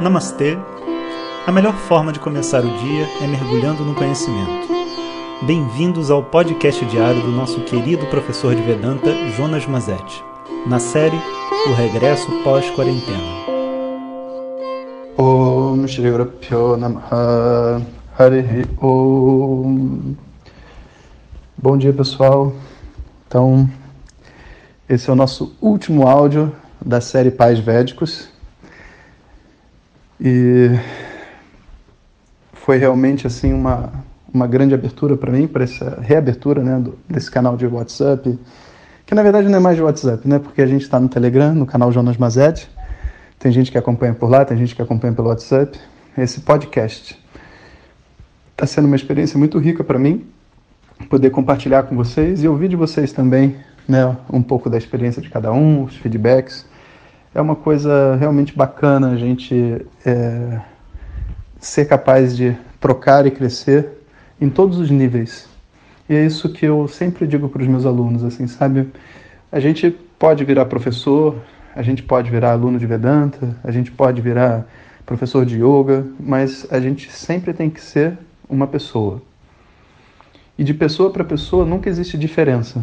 Namastê! A melhor forma de começar o dia é mergulhando no conhecimento. Bem-vindos ao podcast diário do nosso querido professor de Vedanta, Jonas Mazetti, na série O Regresso Pós-Quarentena. Om Shri Om Bom dia pessoal, então esse é o nosso último áudio da série Pais Védicos e foi realmente assim uma, uma grande abertura para mim, para essa reabertura né, do, desse canal de WhatsApp, que na verdade não é mais de WhatsApp, né, porque a gente está no Telegram, no canal Jonas Mazet, tem gente que acompanha por lá, tem gente que acompanha pelo WhatsApp. Esse podcast está sendo uma experiência muito rica para mim, poder compartilhar com vocês e ouvir de vocês também né, um pouco da experiência de cada um, os feedbacks é uma coisa realmente bacana a gente é, ser capaz de trocar e crescer em todos os níveis. E é isso que eu sempre digo para os meus alunos, assim, sabe? A gente pode virar professor, a gente pode virar aluno de Vedanta, a gente pode virar professor de yoga, mas a gente sempre tem que ser uma pessoa. E de pessoa para pessoa nunca existe diferença.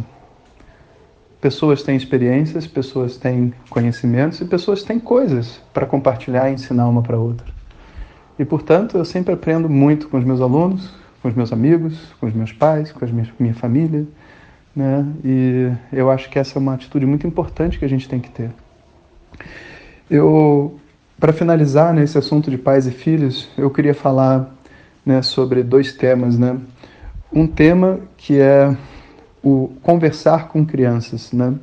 Pessoas têm experiências, pessoas têm conhecimentos e pessoas têm coisas para compartilhar e ensinar uma para outra. E, portanto, eu sempre aprendo muito com os meus alunos, com os meus amigos, com os meus pais, com a minha família. Né? E eu acho que essa é uma atitude muito importante que a gente tem que ter. Eu, para finalizar nesse assunto de pais e filhos, eu queria falar né, sobre dois temas. Né? Um tema que é o conversar com crianças, né?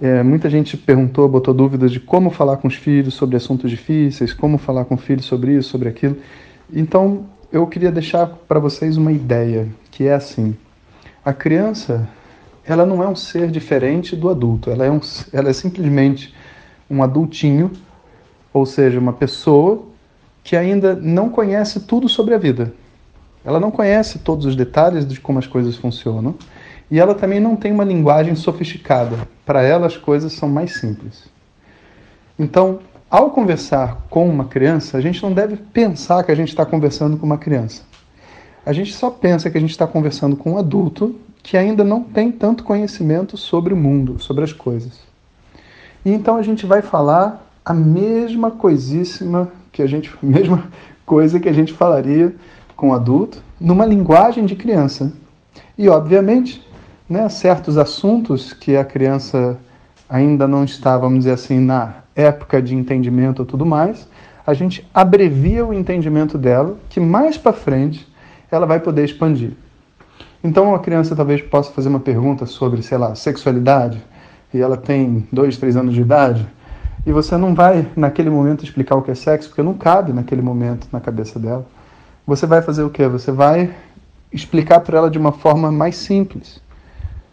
É, muita gente perguntou, botou dúvidas de como falar com os filhos sobre assuntos difíceis, como falar com o filho sobre isso, sobre aquilo. Então, eu queria deixar para vocês uma ideia, que é assim: a criança, ela não é um ser diferente do adulto, ela é, um, ela é simplesmente um adultinho, ou seja, uma pessoa que ainda não conhece tudo sobre a vida. Ela não conhece todos os detalhes de como as coisas funcionam e ela também não tem uma linguagem sofisticada. Para ela, as coisas são mais simples. Então, ao conversar com uma criança, a gente não deve pensar que a gente está conversando com uma criança. A gente só pensa que a gente está conversando com um adulto que ainda não tem tanto conhecimento sobre o mundo, sobre as coisas. E então a gente vai falar a mesma coisíssima que a gente, mesma coisa que a gente falaria com adulto numa linguagem de criança. E, obviamente, né, certos assuntos que a criança ainda não está, vamos dizer assim, na época de entendimento ou tudo mais, a gente abrevia o entendimento dela, que mais para frente ela vai poder expandir. Então, uma criança talvez possa fazer uma pergunta sobre, sei lá, sexualidade, e ela tem dois, três anos de idade, e você não vai, naquele momento, explicar o que é sexo, porque não cabe naquele momento na cabeça dela você vai fazer o quê? Você vai explicar para ela de uma forma mais simples.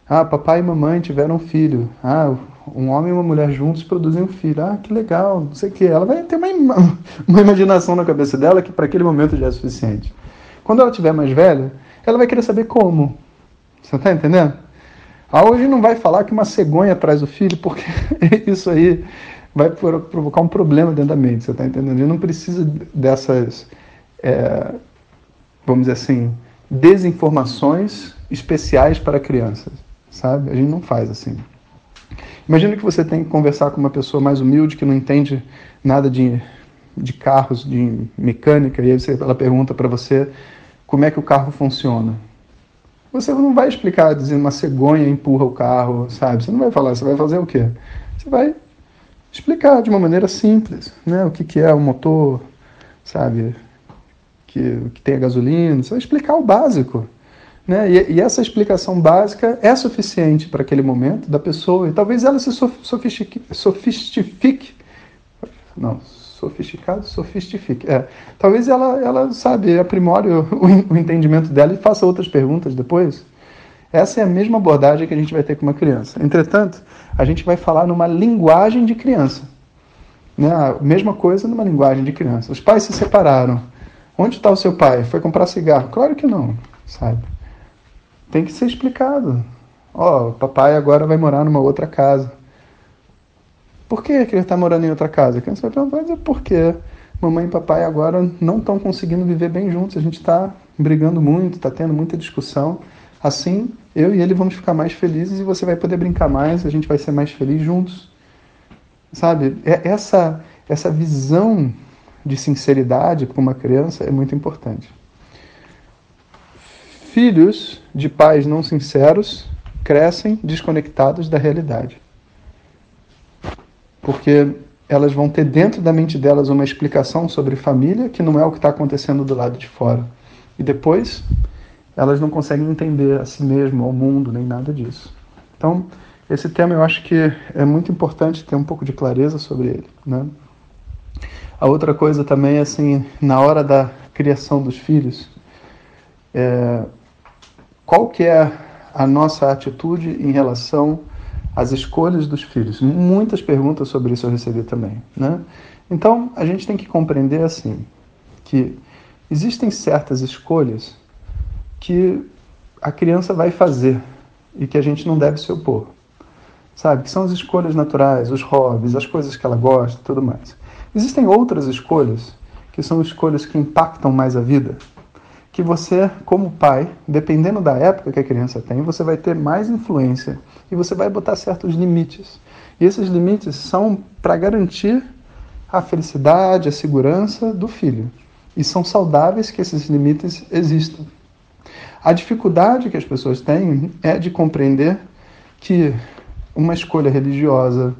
Ah, papai e mamãe tiveram um filho. Ah, um homem e uma mulher juntos produzem um filho. Ah, que legal, não sei o quê. Ela vai ter uma, uma imaginação na cabeça dela que para aquele momento já é suficiente. Quando ela tiver mais velha, ela vai querer saber como. Você está entendendo? Ah, hoje não vai falar que uma cegonha traz o filho, porque isso aí vai provocar um problema dentro da mente. Você está entendendo? Ele não precisa dessas é, vamos dizer assim, desinformações especiais para crianças, sabe? A gente não faz assim. Imagina que você tem que conversar com uma pessoa mais humilde que não entende nada de, de carros, de mecânica, e aí você, ela pergunta para você como é que o carro funciona. Você não vai explicar dizendo uma cegonha empurra o carro, sabe? Você não vai falar, você vai fazer o quê? Você vai explicar de uma maneira simples, né? O que, que é o motor, sabe? Que, que tem a gasolina, vai explicar o básico. Né? E, e, essa explicação básica é suficiente para aquele momento da pessoa. E talvez ela se sofistique, sofistifique. Não, sofisticado, sofistifique. É. Talvez ela, ela sabe, aprimore o, o entendimento dela e faça outras perguntas depois. Essa é a mesma abordagem que a gente vai ter com uma criança. Entretanto, a gente vai falar numa linguagem de criança. Né? A mesma coisa numa linguagem de criança. Os pais se separaram. Onde está o seu pai? Foi comprar cigarro? Claro que não, sabe? Tem que ser explicado. Ó, oh, papai agora vai morar numa outra casa. Por que, ele está morando em outra casa? A criança vai dizer, porque mamãe e papai agora não estão conseguindo viver bem juntos. A gente está brigando muito, está tendo muita discussão. Assim, eu e ele vamos ficar mais felizes e você vai poder brincar mais, a gente vai ser mais feliz juntos. Sabe? É, essa, essa visão de sinceridade para uma criança é muito importante. Filhos de pais não sinceros crescem desconectados da realidade. Porque elas vão ter dentro da mente delas uma explicação sobre família que não é o que está acontecendo do lado de fora. E depois elas não conseguem entender a si mesmo, ao mundo, nem nada disso. Então, esse tema eu acho que é muito importante ter um pouco de clareza sobre ele. Né? A outra coisa também, assim, na hora da criação dos filhos, é, qual que é a nossa atitude em relação às escolhas dos filhos? Muitas perguntas sobre isso eu recebi também, né? Então, a gente tem que compreender assim, que existem certas escolhas que a criança vai fazer e que a gente não deve se opor. Sabe? Que são as escolhas naturais, os hobbies, as coisas que ela gosta tudo mais. Existem outras escolhas que são escolhas que impactam mais a vida, que você, como pai, dependendo da época que a criança tem, você vai ter mais influência e você vai botar certos limites. E esses limites são para garantir a felicidade, a segurança do filho. E são saudáveis que esses limites existam. A dificuldade que as pessoas têm é de compreender que uma escolha religiosa,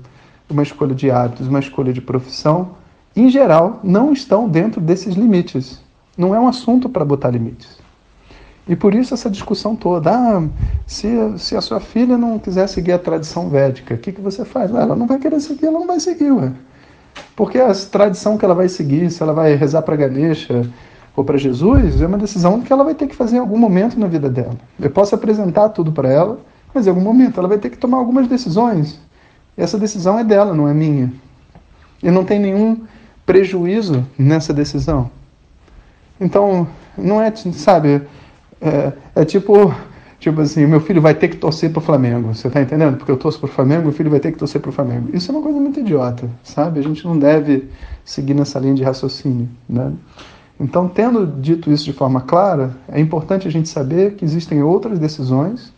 uma escolha de hábitos, uma escolha de profissão, em geral, não estão dentro desses limites. Não é um assunto para botar limites. E por isso essa discussão toda. Ah, se, se a sua filha não quiser seguir a tradição védica, o que, que você faz? ela não vai querer seguir, ela não vai seguir, ué. Porque a tradição que ela vai seguir, se ela vai rezar para Ganesha ou para Jesus, é uma decisão que ela vai ter que fazer em algum momento na vida dela. Eu posso apresentar tudo para ela, mas em algum momento ela vai ter que tomar algumas decisões. E essa decisão é dela, não é minha. E não tem nenhum prejuízo nessa decisão. Então, não é, sabe, é, é tipo, tipo assim, meu filho vai ter que torcer para o Flamengo, você está entendendo? Porque eu torço para o Flamengo, meu filho vai ter que torcer para o Flamengo. Isso é uma coisa muito idiota, sabe? A gente não deve seguir nessa linha de raciocínio, né? Então, tendo dito isso de forma clara, é importante a gente saber que existem outras decisões,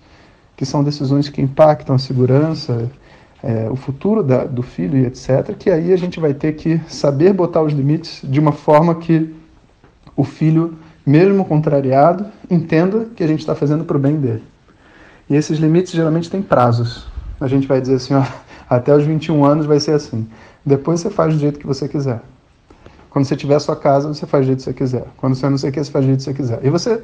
que são decisões que impactam a segurança, é, o futuro da, do filho e etc., que aí a gente vai ter que saber botar os limites de uma forma que o filho, mesmo contrariado, entenda que a gente está fazendo para o bem dele. E esses limites geralmente têm prazos. A gente vai dizer assim, ó, até os 21 anos vai ser assim. Depois você faz do jeito que você quiser. Quando você tiver a sua casa, você faz do jeito que você quiser. Quando você não sei o que, você faz do jeito que você quiser. E você,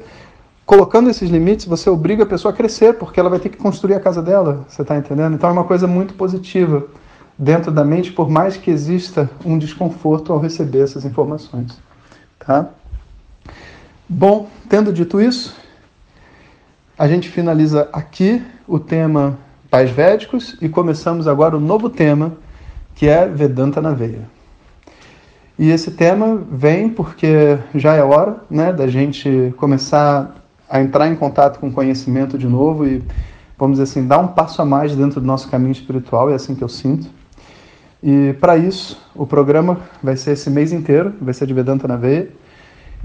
colocando esses limites, você obriga a pessoa a crescer, porque ela vai ter que construir a casa dela. Você está entendendo? Então é uma coisa muito positiva dentro da mente, por mais que exista um desconforto ao receber essas informações. Tá? Bom, tendo dito isso, a gente finaliza aqui o tema pais védicos e começamos agora o novo tema, que é Vedanta na veia. E esse tema vem porque já é hora né, da gente começar a entrar em contato com o conhecimento de novo e, vamos dizer assim, dar um passo a mais dentro do nosso caminho espiritual, é assim que eu sinto. E para isso, o programa vai ser esse mês inteiro, vai ser de Vedanta na Veia.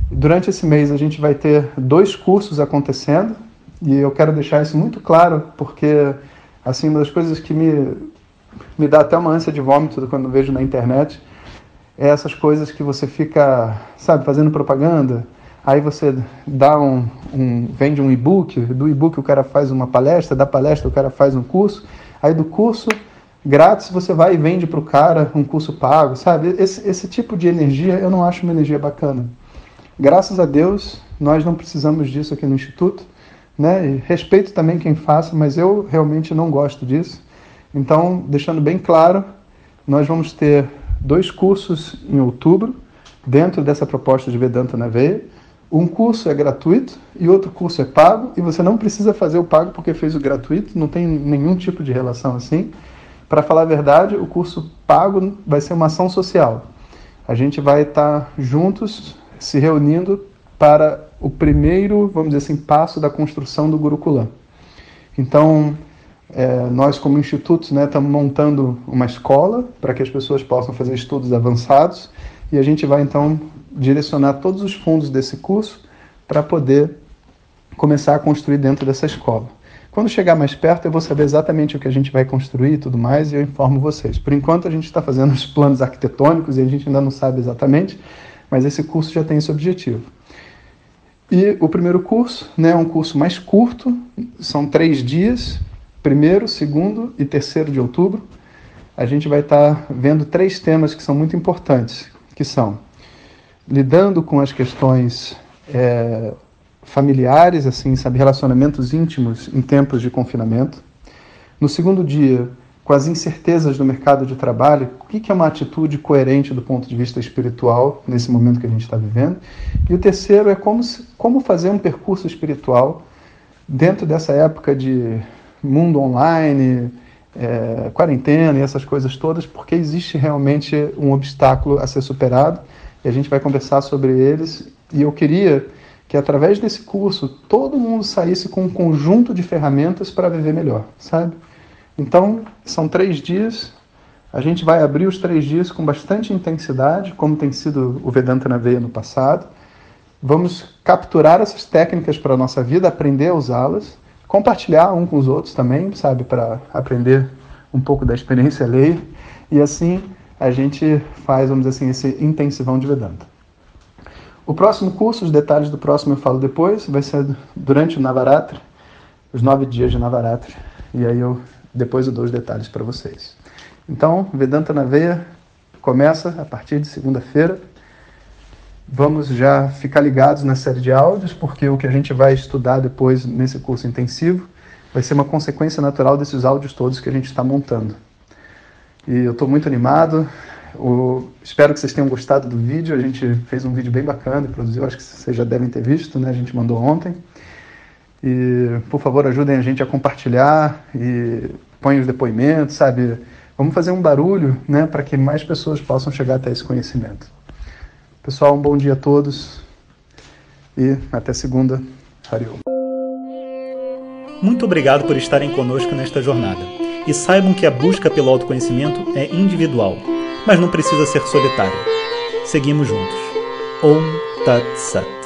Durante esse mês a gente vai ter dois cursos acontecendo e eu quero deixar isso muito claro porque assim uma das coisas que me me dá até uma ânsia de vômito quando vejo na internet é essas coisas que você fica, sabe, fazendo propaganda. Aí você dá um, um vende um e-book, do e-book o cara faz uma palestra, da palestra o cara faz um curso, aí do curso grátis você vai e vende para o cara um curso pago, sabe? Esse, esse tipo de energia eu não acho uma energia bacana. Graças a Deus, nós não precisamos disso aqui no Instituto. Né? E respeito também quem faça, mas eu realmente não gosto disso. Então, deixando bem claro, nós vamos ter dois cursos em outubro, dentro dessa proposta de Vedanta na Veia. Um curso é gratuito e outro curso é pago, e você não precisa fazer o pago porque fez o gratuito, não tem nenhum tipo de relação assim. Para falar a verdade, o curso pago vai ser uma ação social. A gente vai estar juntos se reunindo para o primeiro, vamos dizer assim, passo da construção do Gurukulam. Então, é, nós como institutos né, estamos montando uma escola para que as pessoas possam fazer estudos avançados e a gente vai então direcionar todos os fundos desse curso para poder começar a construir dentro dessa escola. Quando chegar mais perto, eu vou saber exatamente o que a gente vai construir e tudo mais, e eu informo vocês. Por enquanto, a gente está fazendo os planos arquitetônicos e a gente ainda não sabe exatamente, mas esse curso já tem esse objetivo. E o primeiro curso né, é um curso mais curto, são três dias, primeiro, segundo e terceiro de outubro. A gente vai estar tá vendo três temas que são muito importantes, que são lidando com as questões é, familiares, assim, sabe, relacionamentos íntimos em tempos de confinamento. No segundo dia, com as incertezas do mercado de trabalho, o que é uma atitude coerente do ponto de vista espiritual nesse momento que a gente está vivendo. E o terceiro é como, como fazer um percurso espiritual dentro dessa época de mundo online, é, quarentena e essas coisas todas, porque existe realmente um obstáculo a ser superado a gente vai conversar sobre eles. E eu queria que através desse curso todo mundo saísse com um conjunto de ferramentas para viver melhor, sabe? Então, são três dias. A gente vai abrir os três dias com bastante intensidade, como tem sido o Vedanta na Veia no passado. Vamos capturar essas técnicas para a nossa vida, aprender a usá-las, compartilhar um com os outros também, sabe, para aprender um pouco da experiência alheia. E assim a gente faz, vamos dizer assim, esse intensivão de Vedanta. O próximo curso, os detalhes do próximo eu falo depois, vai ser durante o Navaratri, os nove dias de Navaratri. E aí eu depois eu dou os detalhes para vocês. Então, Vedanta na Veia começa a partir de segunda-feira. Vamos já ficar ligados na série de áudios, porque o que a gente vai estudar depois nesse curso intensivo vai ser uma consequência natural desses áudios todos que a gente está montando. E eu estou muito animado. O... Espero que vocês tenham gostado do vídeo. A gente fez um vídeo bem bacana e produziu, acho que vocês já devem ter visto, né? A gente mandou ontem. E, por favor, ajudem a gente a compartilhar e põe os depoimentos, sabe? Vamos fazer um barulho, né, para que mais pessoas possam chegar até esse conhecimento. Pessoal, um bom dia a todos e até segunda. Hariom. Muito obrigado por estarem conosco nesta jornada. E saibam que a busca pelo autoconhecimento é individual, mas não precisa ser solitária. Seguimos juntos. Om Tat Sat.